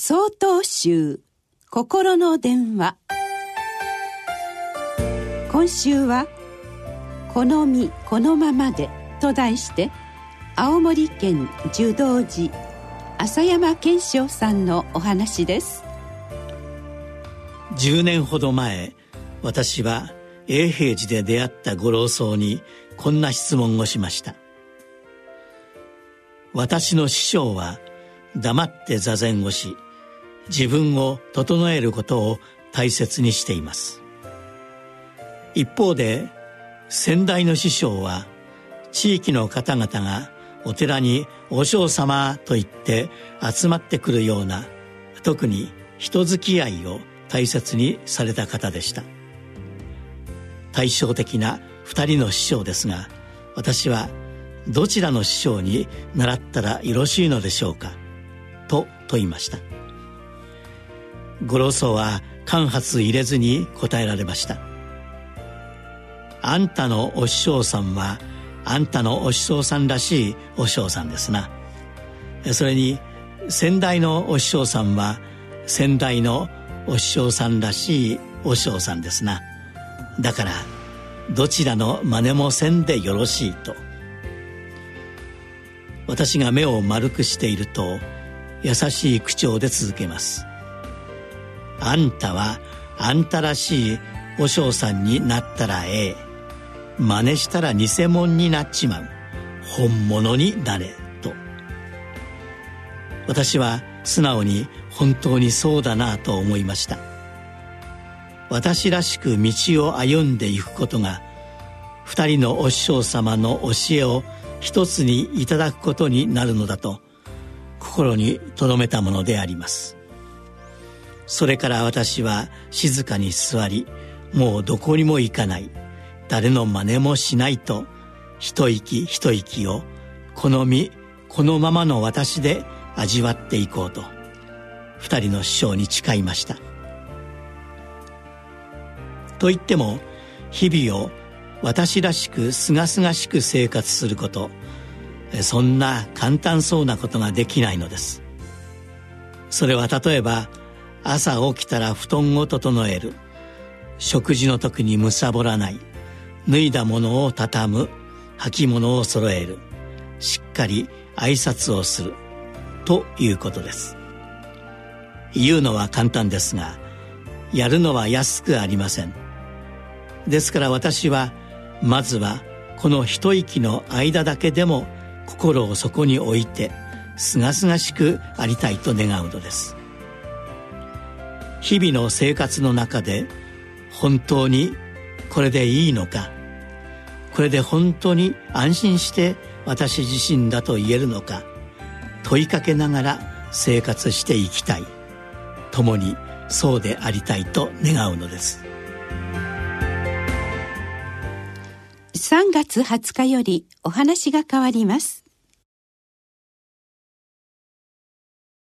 総統集心の電話。今週は「好みこのままで」と題して青森県樹道寺浅山健昌さんのお話です。10年ほど前私は永平寺で出会ったご老僧にこんな質問をしました。私の師匠は黙って座禅をし自分を整えることを大切にしています。一方で先代の師匠は地域の方々がお寺に和尚様と言って集まってくるような特に人付き合いを大切にされた方でした。対照的な二人の師匠ですが私はどちらの師匠に習ったらよろしいのでしょうかと問いました。五老僧は間髪入れずに答えられました。あんたのお師匠さんはあんたのお師匠さんらしいお師匠さんですな。それに先代のお師匠さんは先代のお師匠さんらしいお師匠さんですな。だからどちらの真似もせんでよろしいと。私が目を丸くしていると優しい口調で続けます。あんたはあんたらしい和尚さんになったらええ。真似したら偽物になっちまう。本物になれと。私は素直に本当にそうだなと思いました。私らしく道を歩んでいくことが二人のお師匠様の教えを一つにいただくことになるのだと心に留めたものであります。それから私は静かに座りもうどこにも行かない。誰の真似もしないと一息一息を好みこのままの私で味わっていこうと。二人の師匠に誓いました。と言っても日々を私らしくすがすがしく生活することそんな簡単そうなことができないのです。それは例えば朝起きたら布団を整える。食事の時にむさぼらない。脱いだものを畳む。履物を揃える。しっかり挨拶をする。ということです。言うのは簡単ですがやるのは安くありません。ですから私はまずはこの一息の間だけでも心をそこに置いてすがすがしくありたいと願うのです。日々の生活の中で本当にこれでいいのかこれで本当に安心して私自身だと言えるのか問いかけながら生活していきたい。共にそうでありたいと願うのです。3月20日よりお話が変わります。